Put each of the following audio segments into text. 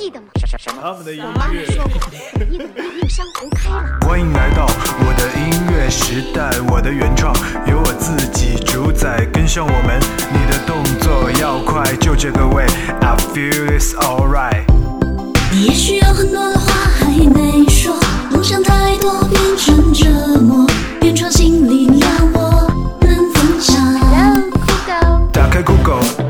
记得吗？他们的音乐。说过，你努力令山湖开了。欢迎来到我的音乐时代，我的原创由我自己主宰，跟上我们，你的动作要快，就这个味，I feel it's alright。你也许有很多的话还没说，梦想太多变成折磨，原创新力量我能分享。打开 Google 原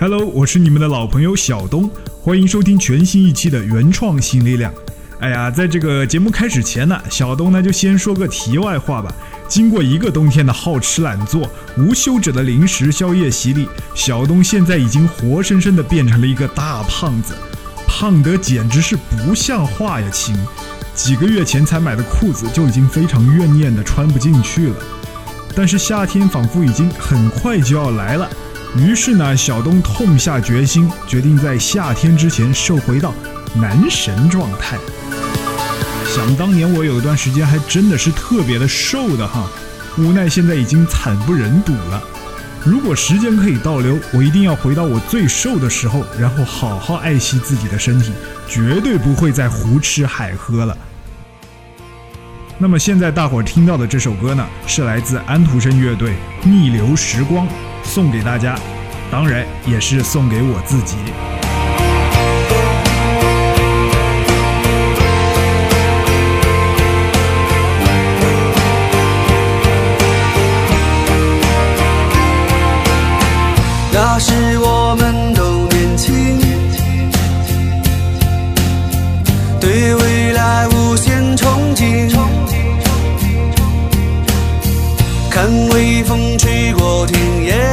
Hello，我是你们的老朋友小东，欢迎收听全新一期的原创新力量。哎呀，在这个节目开始前呢，小东呢就先说个题外话吧。经过一个冬天的好吃懒做、无休止的零食宵夜洗礼，小东现在已经活生生的变成了一个大胖子，胖得简直是不像话呀，亲！几个月前才买的裤子就已经非常怨念的穿不进去了。但是夏天仿佛已经很快就要来了，于是呢，小东痛下决心，决定在夏天之前瘦回到男神状态。想当年我有一段时间还真的是特别的瘦的哈，无奈现在已经惨不忍睹了。如果时间可以倒流，我一定要回到我最瘦的时候，然后好好爱惜自己的身体，绝对不会再胡吃海喝了。那么现在大伙儿听到的这首歌呢，是来自安徒生乐队《逆流时光》，送给大家，当然也是送给我自己。那时我们都年轻，对未来无限憧憬。看微风吹过田野，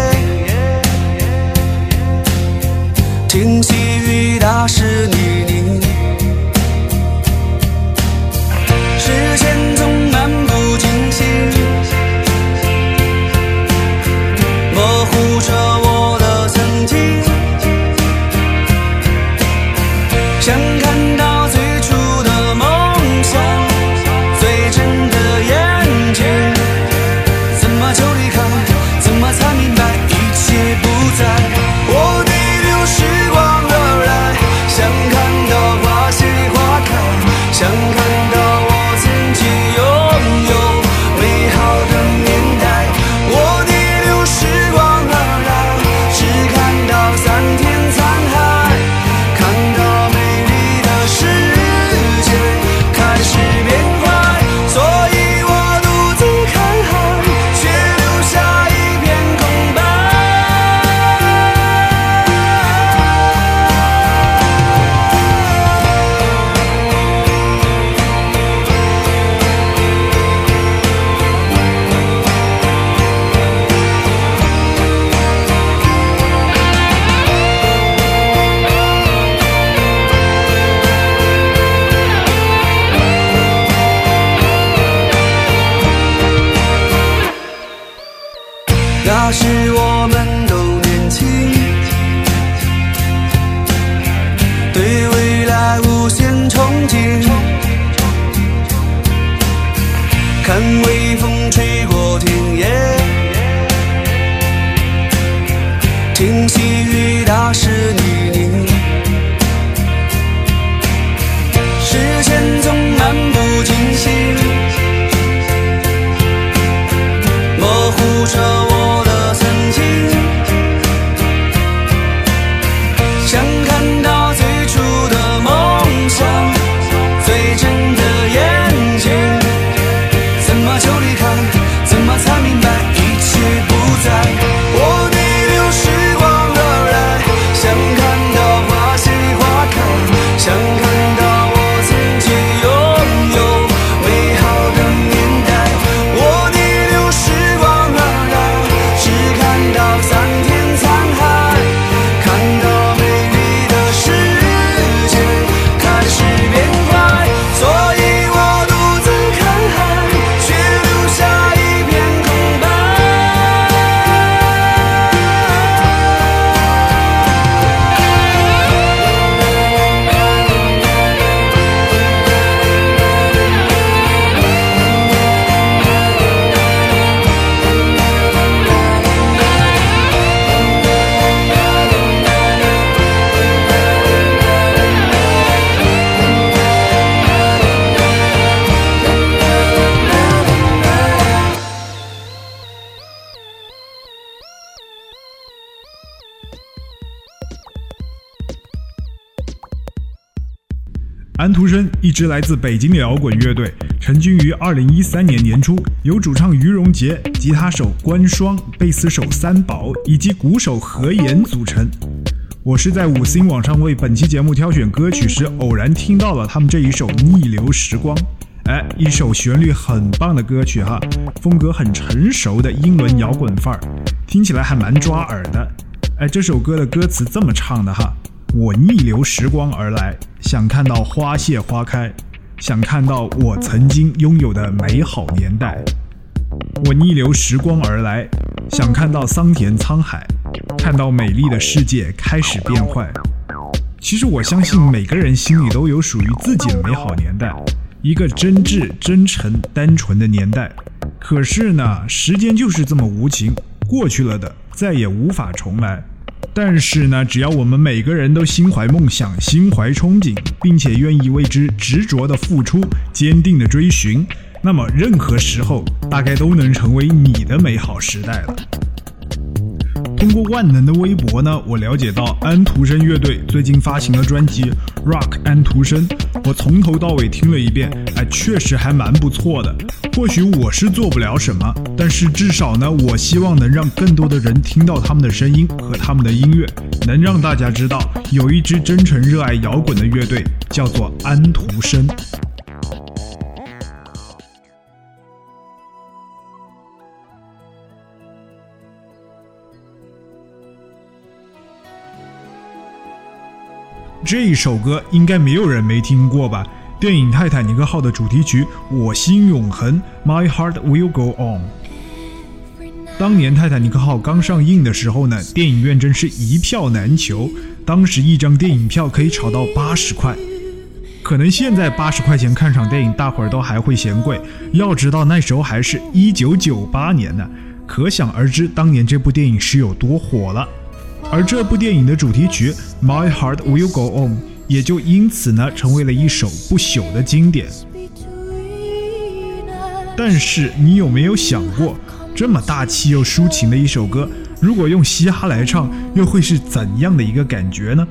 安徒生，一支来自北京的摇滚乐队，成军于二零一三年年初，由主唱于荣杰、吉他手关双、贝斯手三宝以及鼓手何岩组成。我是在五星网上为本期节目挑选歌曲时，偶然听到了他们这一首《逆流时光》。哎，一首旋律很棒的歌曲哈，风格很成熟的英伦摇滚范儿，听起来还蛮抓耳的。哎，这首歌的歌词这么唱的哈。我逆流时光而来，想看到花谢花开，想看到我曾经拥有的美好年代。我逆流时光而来，想看到桑田沧海，看到美丽的世界开始变坏。其实我相信每个人心里都有属于自己的美好年代，一个真挚、真诚、单纯的年代。可是呢，时间就是这么无情，过去了的再也无法重来。但是呢，只要我们每个人都心怀梦想、心怀憧憬，并且愿意为之执着的付出、坚定的追寻，那么任何时候大概都能成为你的美好时代了。通过万能的微博呢，我了解到安徒生乐队最近发行了专辑《Rock 安徒生》，我从头到尾听了一遍，哎，确实还蛮不错的。或许我是做不了什么，但是至少呢，我希望能让更多的人听到他们的声音和他们的音乐，能让大家知道有一支真诚热爱摇滚的乐队叫做安徒生。这一首歌应该没有人没听过吧？电影《泰坦尼克号》的主题曲《我心永恒》（My Heart Will Go On）。当年泰坦尼克号刚上映的时候呢，电影院真是一票难求，当时一张电影票可以炒到八十块。可能现在八十块钱看场电影，大伙儿都还会嫌贵。要知道那时候还是一九九八年呢，可想而知当年这部电影是有多火了。而这部电影的主题曲《My Heart Will Go On》也就因此呢成为了一首不朽的经典。但是你有没有想过，这么大气又抒情的一首歌，如果用嘻哈来唱，又会是怎样的一个感觉呢？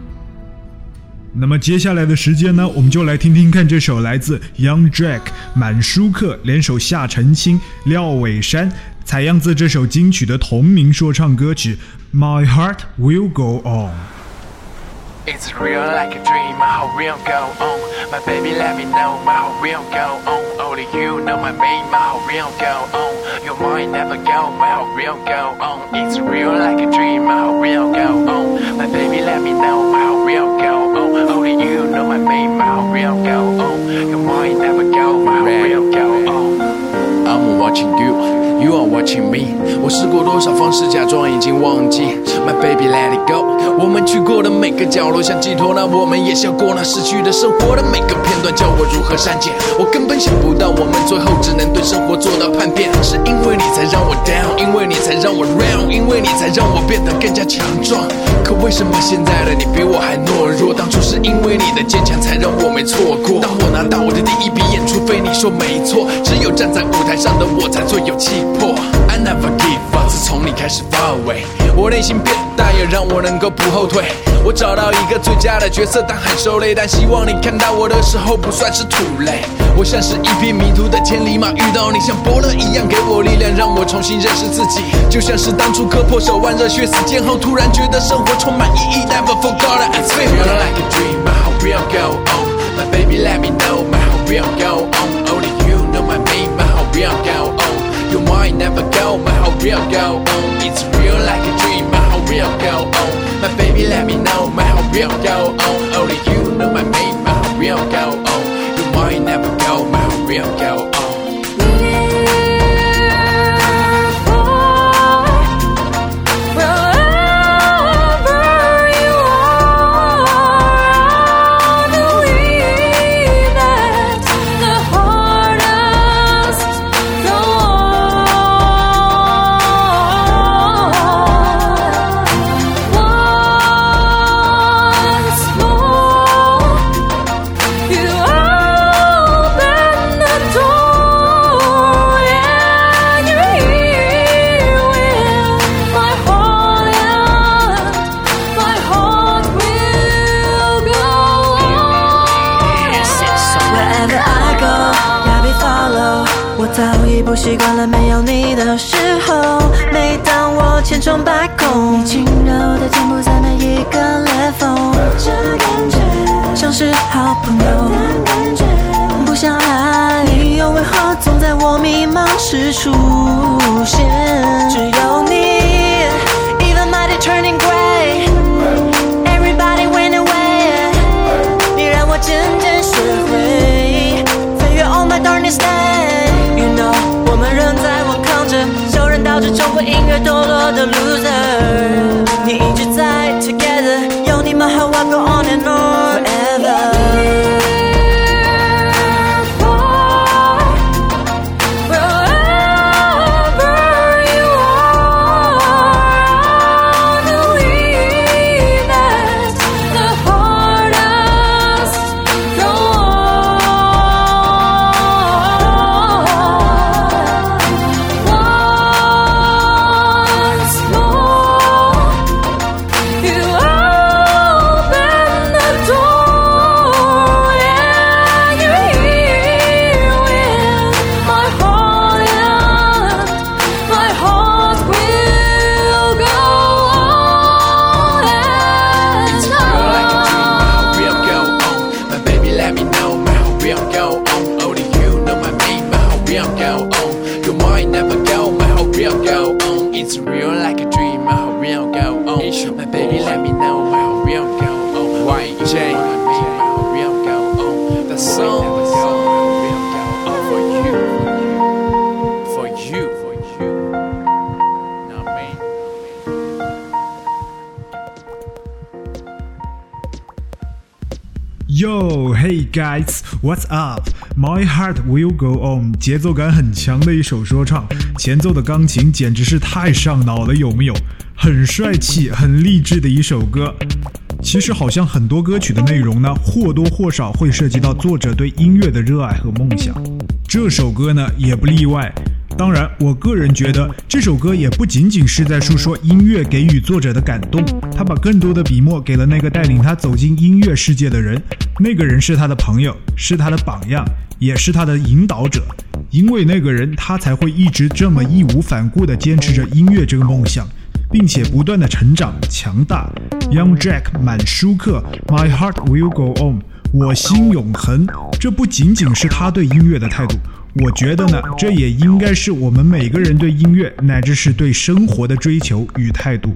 那么接下来的时间呢，我们就来听听看这首来自 Young Jack 满舒克联手夏澄清、廖伟山。采样自这首金曲的同名说唱歌曲《My Heart Will Go On》。It's real like a dream, my heart will go on. My baby, let me know, my heart will go on. Only you know my main, my heart will go on. Your mind never go, my heart will go on. It's real like a dream, my heart will go on. My baby, let me know, my heart will go on. Only you know my main, my heart will go on. Your mind never go, my heart will go on. I'm watching you. You are watching me，我试过多少方式假装已经忘记。My baby let it go，我们去过的每个角落像寄托，那我们也笑过那逝去的生活的每个片段，叫我如何删减？我根本想不到，我们最后只能对生活做到叛变。是因为你才让我 down，因为你才让我 round，因为你才让我变得更加强壮。可为什么现在的你比我还懦弱？当初是因为你的坚强才让我没错过。当我拿到我的第一笔演出费，你说没错，只有站在舞台上的我才最有气。破 I never give up，自从你开始发威，我内心变大，也让我能够不后退。我找到一个最佳的角色，但很受累。但希望你看到我的时候不算是土雷。我像是一匹迷途的千里马，遇到你像伯乐一样给我力量，让我重新认识自己。就像是当初割破手腕，热血四溅后，突然觉得生活充满意义。Never forgot it，it's real like a dream。My heart will go on，my baby let me know，my heart will go on。Only you know my name，my heart will go on。You might never go, my how real go on? It's real like a dream, my how real go oh. on? My baby, let me know, my how real go on? Only you know my name, my how real go on? You might never go, my how real go on? 受人导致重复音乐堕落的 loser。你 guys, what's up? My heart will go on，节奏感很强的一首说唱，前奏的钢琴简直是太上脑了，有没有？很帅气、很励志的一首歌。其实好像很多歌曲的内容呢，或多或少会涉及到作者对音乐的热爱和梦想。这首歌呢，也不例外。当然，我个人觉得这首歌也不仅仅是在诉说音乐给予作者的感动，他把更多的笔墨给了那个带领他走进音乐世界的人，那个人是他的朋友，是他的榜样，也是他的引导者。因为那个人，他才会一直这么义无反顾地坚持着音乐这个梦想，并且不断地成长强大。Young Jack 满舒克，My heart will go on，我心永恒。这不仅仅是他对音乐的态度。我觉得呢，这也应该是我们每个人对音乐乃至是对生活的追求与态度。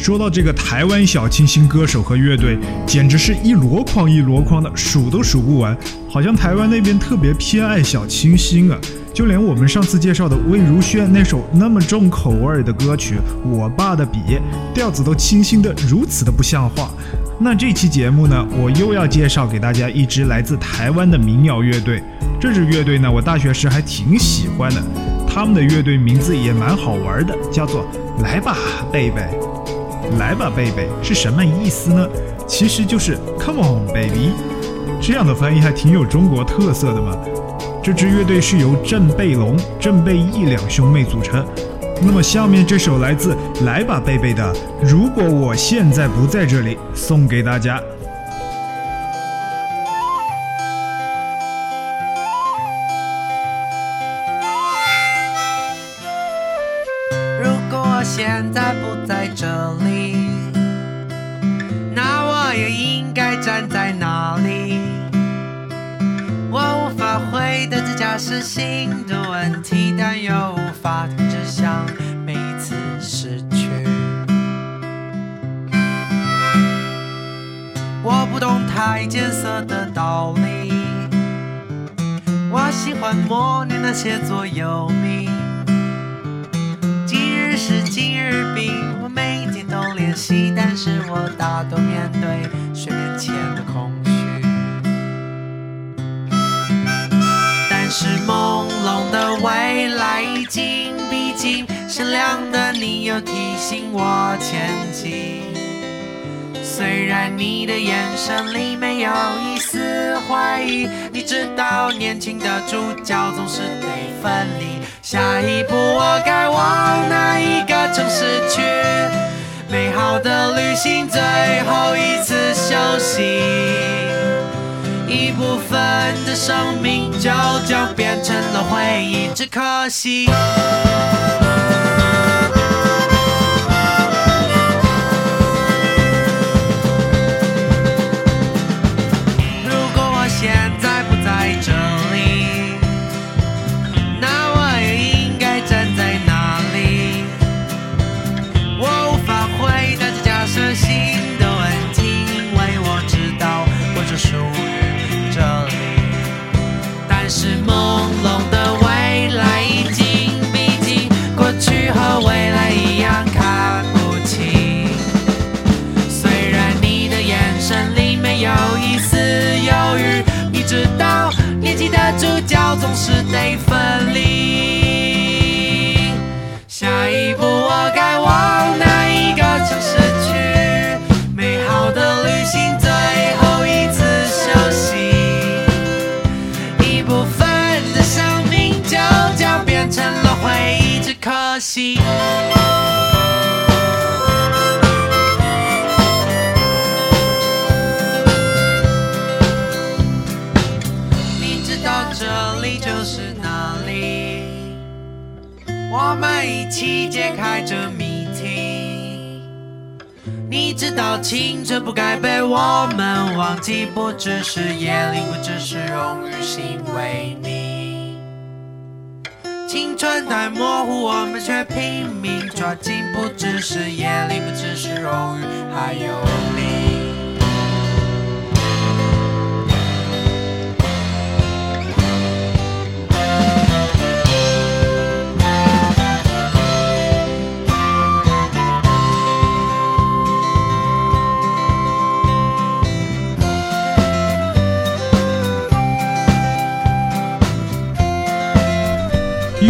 说到这个台湾小清新歌手和乐队，简直是一箩筐一箩筐的，数都数不完。好像台湾那边特别偏爱小清新啊，就连我们上次介绍的魏如萱那首那么重口味的歌曲《我爸的笔》，调子都清新的如此的不像话。那这期节目呢，我又要介绍给大家一支来自台湾的民谣乐队。这支乐队呢，我大学时还挺喜欢的，他们的乐队名字也蛮好玩的，叫做“来吧，贝贝”。来吧，贝贝是什么意思呢？其实就是 Come on, baby。这样的翻译还挺有中国特色的嘛。这支乐队是由郑贝龙、郑贝义两兄妹组成。那么下面这首来自来吧，贝贝的《如果我现在不在这里》送给大家。如果我现在不在这里，答这假设性的问题，但又无法停止想每一次失去。我不懂太艰涩的道理，我喜欢默念那些座右铭。今日事今日毕，我每天都练习，但是我大多面对睡眠前的空朦胧的未来已经逼近，善良的你又提醒我前进。虽然你的眼神里没有一丝怀疑，你知道年轻的主角总是得分离。下一步我该往哪一个城市去？美好的旅行最后一次休，分的生命就将变成了回忆，只可惜。得分离。下一步我该往哪一个城市去？美好的旅行最后一次休息，一部分的生命就将变成了回忆，只可惜。解开这谜题。你知道青春不该被我们忘记，不只是眼里，不只是荣誉，是因为你。青春太模糊，我们却拼命抓紧，不只是眼里，不只是荣誉，还有你。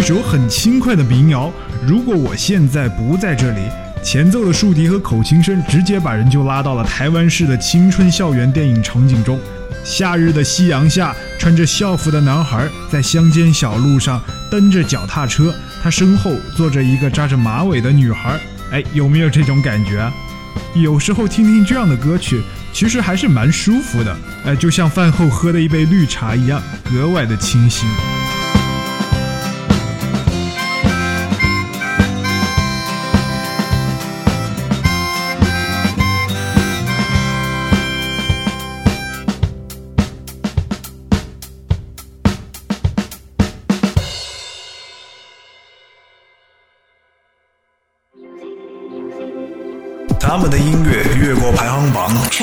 一首很轻快的民谣。如果我现在不在这里，前奏的竖笛和口琴声直接把人就拉到了台湾式的青春校园电影场景中。夏日的夕阳下，穿着校服的男孩在乡间小路上蹬着脚踏车，他身后坐着一个扎着马尾的女孩。哎，有没有这种感觉？有时候听听这样的歌曲，其实还是蛮舒服的。哎，就像饭后喝的一杯绿茶一样，格外的清新。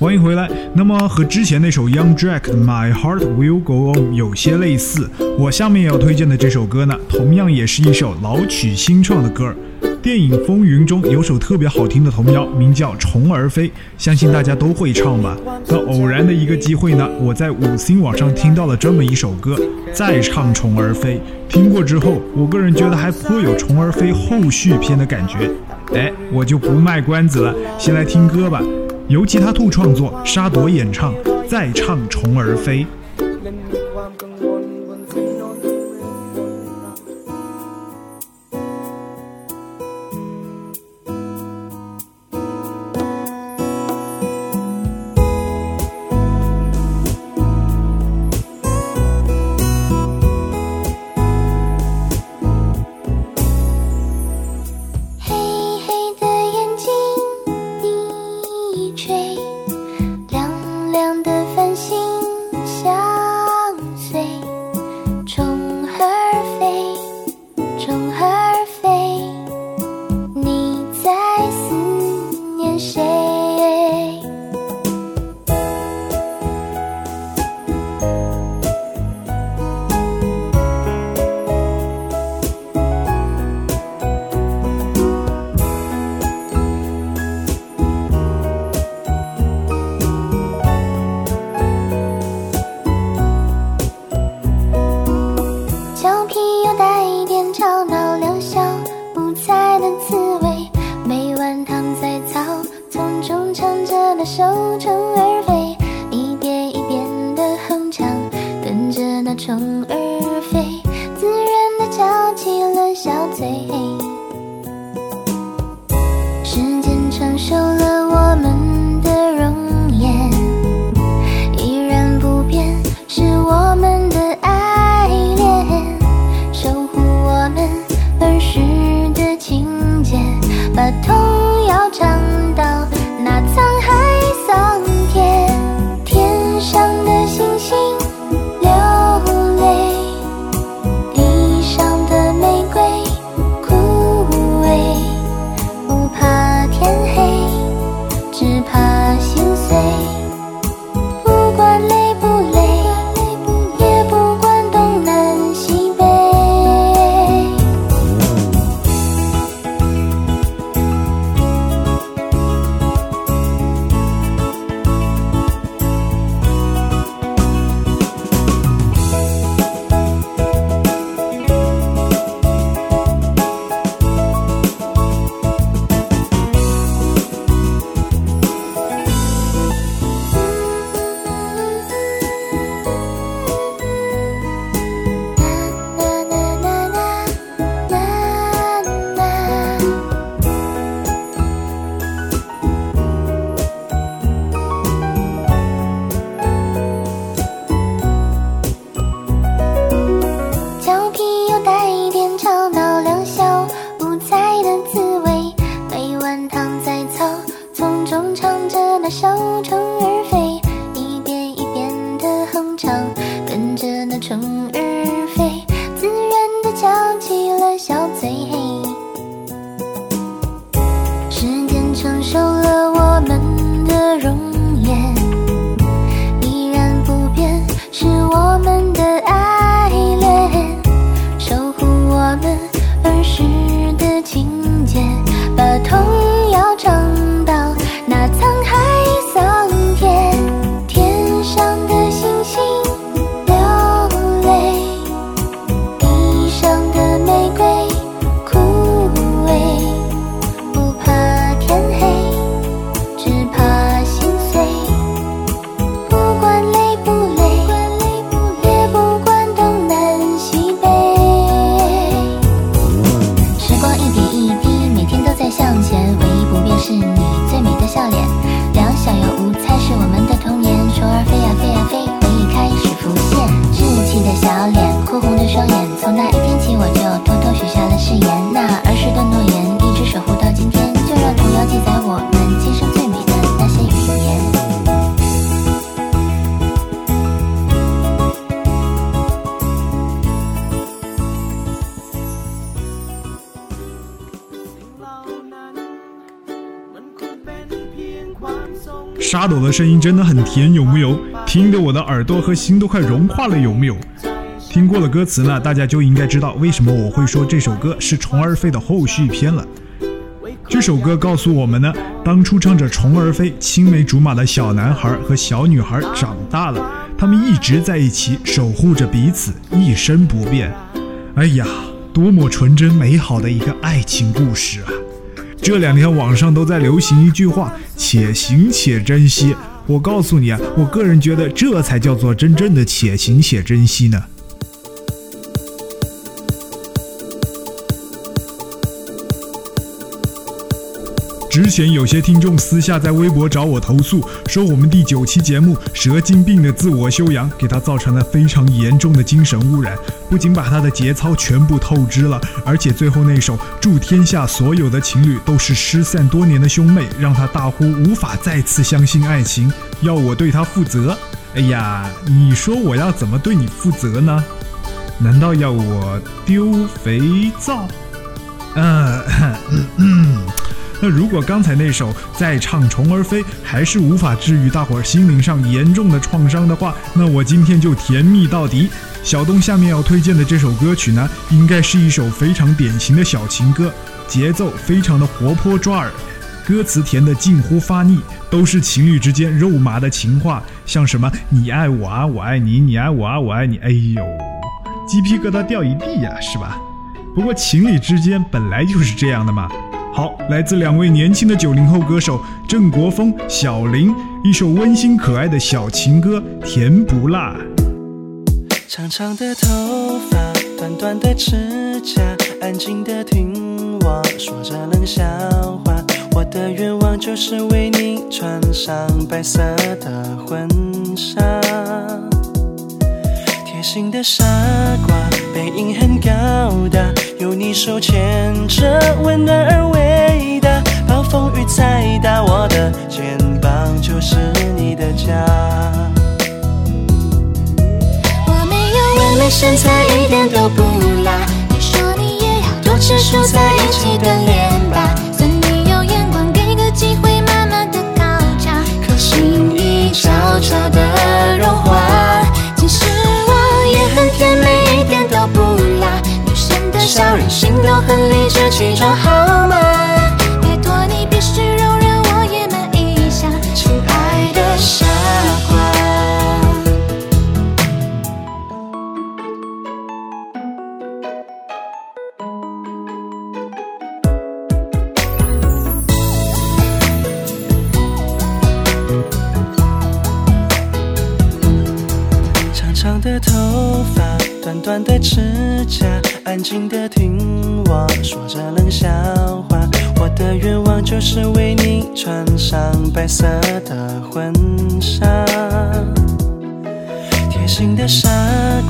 欢迎回来。那么和之前那首 Young Jack 的 My Heart Will Go On 有些类似，我下面要推荐的这首歌呢，同样也是一首老曲新创的歌。电影《风云》中有首特别好听的童谣，名叫《虫儿飞》，相信大家都会唱吧。那偶然的一个机会呢，我在五星网上听到了这么一首歌，再唱《虫儿飞》。听过之后，我个人觉得还颇有《虫儿飞》后续篇的感觉。哎，我就不卖关子了，先来听歌吧。由吉他兔创作，沙朵演唱，再唱《虫儿飞》。我的声音真的很甜，有木有？听得我的耳朵和心都快融化了，有木有？听过了歌词呢，大家就应该知道为什么我会说这首歌是《虫儿飞》的后续篇了。这首歌告诉我们呢，当初唱着《虫儿飞》青梅竹马的小男孩和小女孩长大了，他们一直在一起，守护着彼此，一生不变。哎呀，多么纯真美好的一个爱情故事啊！这两天网上都在流行一句话：“且行且珍惜。”我告诉你啊，我个人觉得这才叫做真正的且行且珍惜呢。之前有些听众私下在微博找我投诉，说我们第九期节目《蛇精病的自我修养》给他造成了非常严重的精神污染，不仅把他的节操全部透支了，而且最后那首“祝天下所有的情侣都是失散多年的兄妹”，让他大呼无法再次相信爱情，要我对他负责。哎呀，你说我要怎么对你负责呢？难道要我丢肥皂？呃，嗯。那 如果刚才那首再唱《虫儿飞》还是无法治愈大伙儿心灵上严重的创伤的话，那我今天就甜蜜到底。小东下面要推荐的这首歌曲呢，应该是一首非常典型的小情歌，节奏非常的活泼抓耳，歌词甜的近乎发腻，都是情侣之间肉麻的情话，像什么你爱我啊，我爱你，你爱我啊，我爱你，哎呦，鸡皮疙瘩掉一地呀，是吧？不过情侣之间本来就是这样的嘛。好，来自两位年轻的九零后歌手郑国峰、小林，一首温馨可爱的小情歌《甜不辣》。长长的头发，短短的指甲，安静的听我说着冷笑话。我的愿望就是为你穿上白色的婚纱。贴心的傻瓜，背影很高大，有你手牵着，温暖而伟大。暴风雨再大，我的肩膀就是你的家。我没有完美身材，一点都不辣。你说你也要多吃蔬菜，一起锻炼吧。都很理直气壮，好吗？拜托你必须容忍我野蛮一下，亲爱的傻瓜。长长的头发，短短的指甲，安静的听我说着冷笑话。我的愿望就是为你穿上白色的婚纱。贴心的傻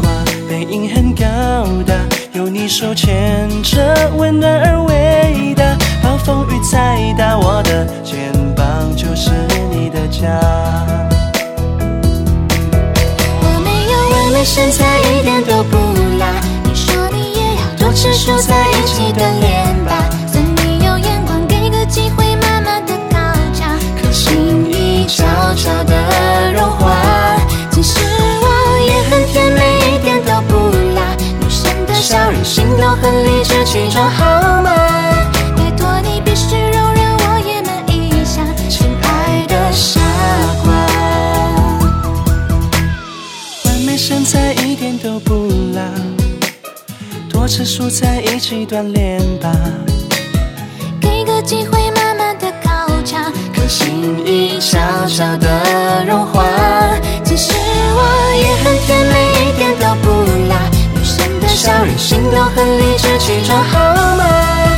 瓜，背影很高大，有你手牵着，温暖而伟大。暴风雨再大，我的肩膀就是你的家。我没有完美身材，一点都不辣。是输在，一起的脸吧。算你有眼光，给个机会，慢慢的考察。可心已悄悄的融化。其实我也很甜美，一点都不辣。女生的笑容，心都很理直气壮，吃蔬菜一起锻炼吧。给个机会，慢慢的考察，可心意小小的融化。其实我也很甜美，一点都不辣。女生的笑任性都很理直气壮，好吗？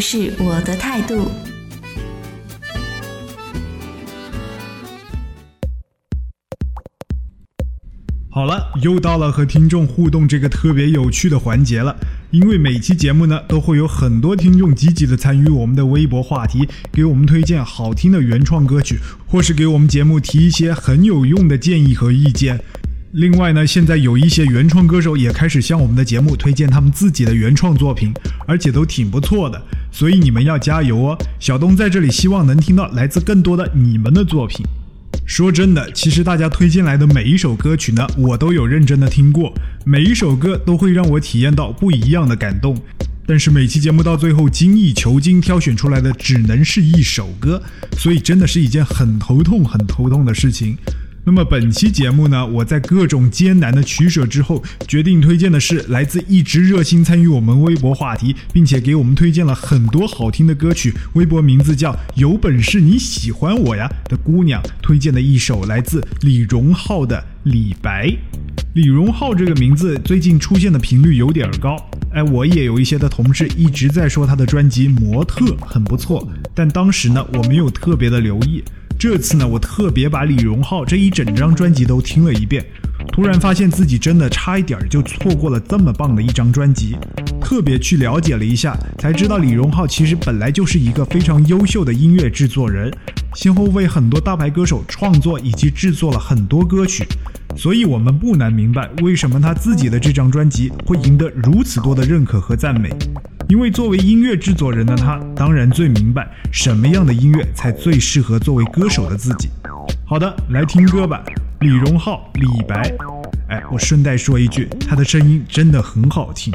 是我的态度。好了，又到了和听众互动这个特别有趣的环节了。因为每期节目呢，都会有很多听众积极的参与我们的微博话题，给我们推荐好听的原创歌曲，或是给我们节目提一些很有用的建议和意见。另外呢，现在有一些原创歌手也开始向我们的节目推荐他们自己的原创作品，而且都挺不错的，所以你们要加油哦！小东在这里希望能听到来自更多的你们的作品。说真的，其实大家推荐来的每一首歌曲呢，我都有认真的听过，每一首歌都会让我体验到不一样的感动。但是每期节目到最后精益求精挑选出来的只能是一首歌，所以真的是一件很头痛、很头痛的事情。那么本期节目呢，我在各种艰难的取舍之后，决定推荐的是来自一直热心参与我们微博话题，并且给我们推荐了很多好听的歌曲，微博名字叫“有本事你喜欢我呀”的姑娘推荐的一首来自李荣浩的《李白》。李荣浩这个名字最近出现的频率有点高。哎，我也有一些的同事一直在说他的专辑《模特》很不错，但当时呢我没有特别的留意。这次呢，我特别把李荣浩这一整张专辑都听了一遍，突然发现自己真的差一点就错过了这么棒的一张专辑。特别去了解了一下，才知道李荣浩其实本来就是一个非常优秀的音乐制作人，先后为很多大牌歌手创作以及制作了很多歌曲。所以，我们不难明白为什么他自己的这张专辑会赢得如此多的认可和赞美。因为作为音乐制作人的他，当然最明白什么样的音乐才最适合作为歌手的自己。好的，来听歌吧，李荣浩、李白。哎，我顺带说一句，他的声音真的很好听。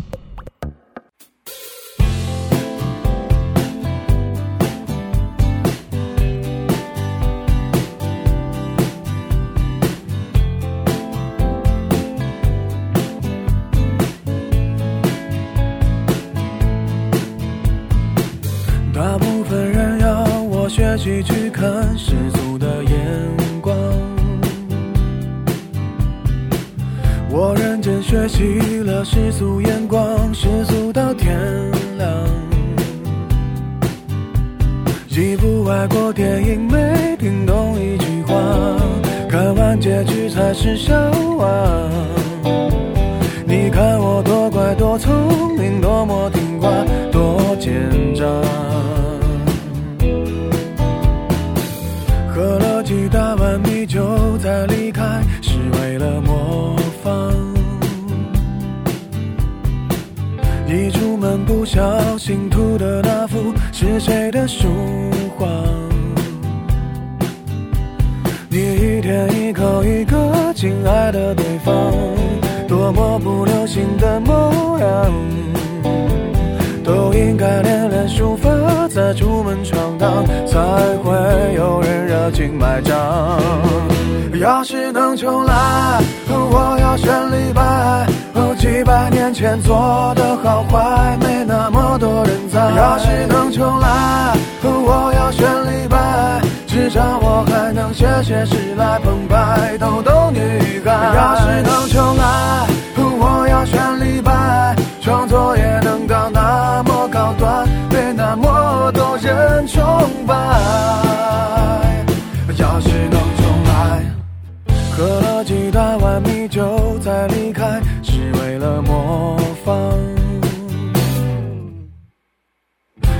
北方，多么不流行的模样。都应该练练书法，再出门闯荡，才会有人热情买账。要是能重来，我要选李白。几百年前做的好坏，没那么多人在。要是能重来，我要选李白，至少我还能写写诗来澎湃逗逗女孩。要是能重来，我要选李白，创作也能到那么高端，被那么多人崇拜。要是能重来。喝了几大碗米酒再离开，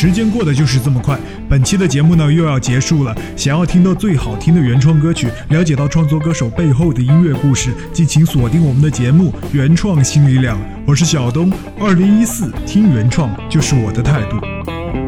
时间过得就是这么快，本期的节目呢又要结束了。想要听到最好听的原创歌曲，了解到创作歌手背后的音乐故事，敬请锁定我们的节目《原创新力量》。我是小东，二零一四听原创就是我的态度。